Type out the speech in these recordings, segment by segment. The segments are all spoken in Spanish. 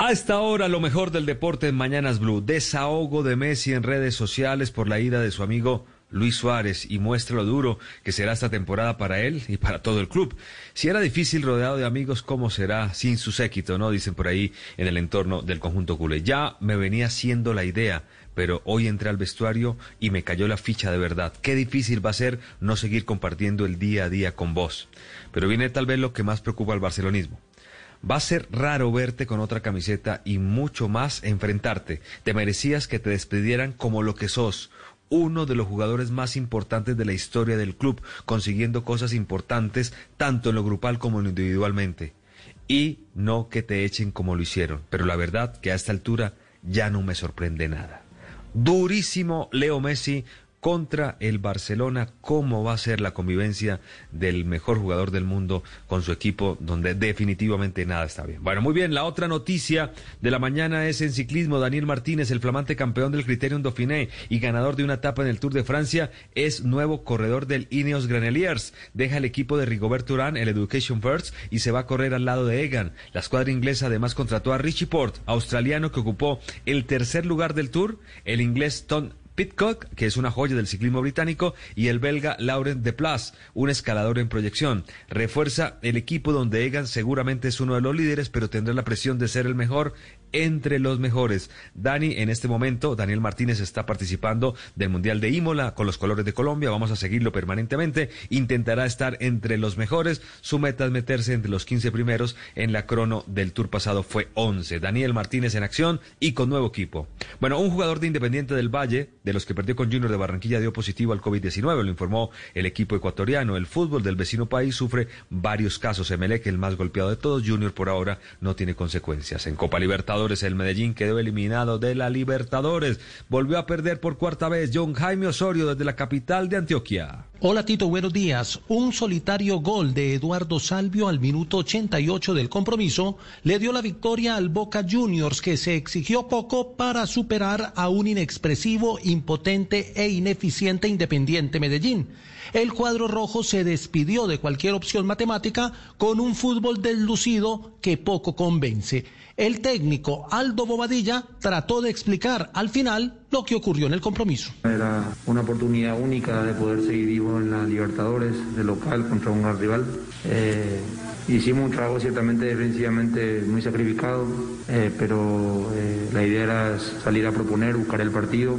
A esta hora, lo mejor del deporte en Mañanas Blue. Desahogo de Messi en redes sociales por la ida de su amigo Luis Suárez y muestra lo duro que será esta temporada para él y para todo el club. Si era difícil rodeado de amigos, ¿cómo será sin su séquito? ¿No? Dicen por ahí en el entorno del conjunto culé. Ya me venía siendo la idea, pero hoy entré al vestuario y me cayó la ficha de verdad. Qué difícil va a ser no seguir compartiendo el día a día con vos. Pero viene tal vez lo que más preocupa al barcelonismo. Va a ser raro verte con otra camiseta y mucho más enfrentarte. Te merecías que te despidieran como lo que sos, uno de los jugadores más importantes de la historia del club, consiguiendo cosas importantes tanto en lo grupal como individualmente. Y no que te echen como lo hicieron. Pero la verdad que a esta altura ya no me sorprende nada. Durísimo Leo Messi contra el Barcelona, cómo va a ser la convivencia del mejor jugador del mundo con su equipo, donde definitivamente nada está bien. Bueno, muy bien, la otra noticia de la mañana es en ciclismo. Daniel Martínez, el flamante campeón del Criterium Dauphiné y ganador de una etapa en el Tour de Francia, es nuevo corredor del Ineos Grenadiers. Deja el equipo de Rigobert Urán, el Education First, y se va a correr al lado de Egan. La escuadra inglesa además contrató a Richie Port, australiano que ocupó el tercer lugar del Tour, el inglés Tom Pitcock, que es una joya del ciclismo británico, y el belga Laurent Deplas, un escalador en proyección. Refuerza el equipo donde Egan seguramente es uno de los líderes, pero tendrá la presión de ser el mejor entre los mejores. Dani, en este momento, Daniel Martínez está participando del Mundial de Imola con los colores de Colombia. Vamos a seguirlo permanentemente. Intentará estar entre los mejores. Su meta es meterse entre los 15 primeros. En la crono del tour pasado fue 11. Daniel Martínez en acción y con nuevo equipo. Bueno, un jugador de Independiente del Valle, de los que perdió con Junior de Barranquilla, dio positivo al COVID-19. Lo informó el equipo ecuatoriano. El fútbol del vecino país sufre varios casos. Emelec, el más golpeado de todos. Junior por ahora no tiene consecuencias. En Copa Libertadores el Medellín quedó eliminado de la Libertadores. Volvió a perder por cuarta vez John Jaime Osorio desde la capital de Antioquia. Hola Tito, buenos días. Un solitario gol de Eduardo Salvio al minuto 88 del compromiso le dio la victoria al Boca Juniors que se exigió poco para superar a un inexpresivo, impotente e ineficiente Independiente Medellín. El cuadro rojo se despidió de cualquier opción matemática con un fútbol deslucido que poco convence. El técnico Aldo Bobadilla trató de explicar al final lo que ocurrió en el compromiso. Era una oportunidad única de poder seguir vivo en la Libertadores, de local contra un gran rival. Eh, hicimos un trabajo ciertamente defensivamente muy sacrificado, eh, pero eh, la idea era salir a proponer, buscar el partido.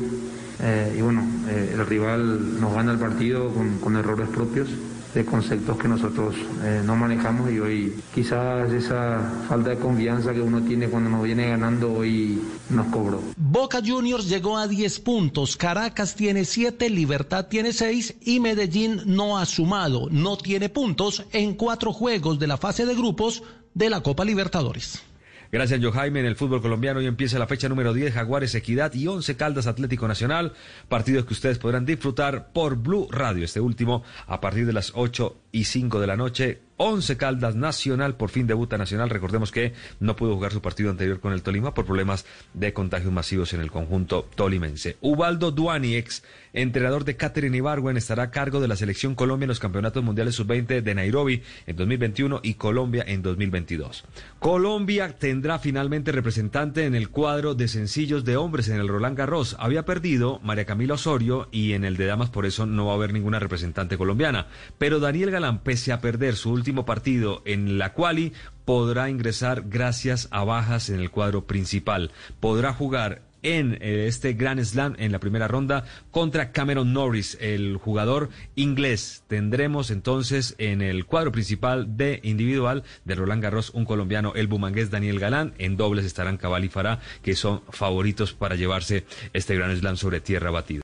y bueno, el rival nos gana el partido con errores propios de conceptos que nosotros eh, no manejamos y hoy quizás esa falta de confianza que uno tiene cuando nos viene ganando hoy nos cobró. Boca Juniors llegó a 10 puntos, Caracas tiene 7, Libertad tiene 6 y Medellín no ha sumado, no tiene puntos en cuatro juegos de la fase de grupos de la Copa Libertadores. Gracias, Joe Jaime. En el fútbol colombiano hoy empieza la fecha número 10, Jaguares Equidad y 11 Caldas Atlético Nacional. Partidos que ustedes podrán disfrutar por Blue Radio. Este último a partir de las 8 y 5 de la noche 11 Caldas Nacional, por fin debuta Nacional. Recordemos que no pudo jugar su partido anterior con el Tolima por problemas de contagios masivos en el conjunto tolimense. Ubaldo Duani, ex entrenador de Catherine Ibargüen, estará a cargo de la selección Colombia en los campeonatos mundiales sub-20 de Nairobi en 2021 y Colombia en 2022. Colombia tendrá finalmente representante en el cuadro de sencillos de hombres en el Roland Garros. Había perdido María Camila Osorio y en el de damas por eso no va a haber ninguna representante colombiana. Pero Daniel Galán, pese a perder su último partido en la quali podrá ingresar gracias a bajas en el cuadro principal. Podrá jugar en eh, este Grand Slam en la primera ronda contra Cameron Norris, el jugador inglés. Tendremos entonces en el cuadro principal de individual de Roland Garros un colombiano, el bumangués Daniel Galán. En dobles estarán Cabal y Farah, que son favoritos para llevarse este Grand Slam sobre tierra batida.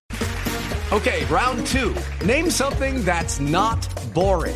Okay, round two. Name something that's not boring.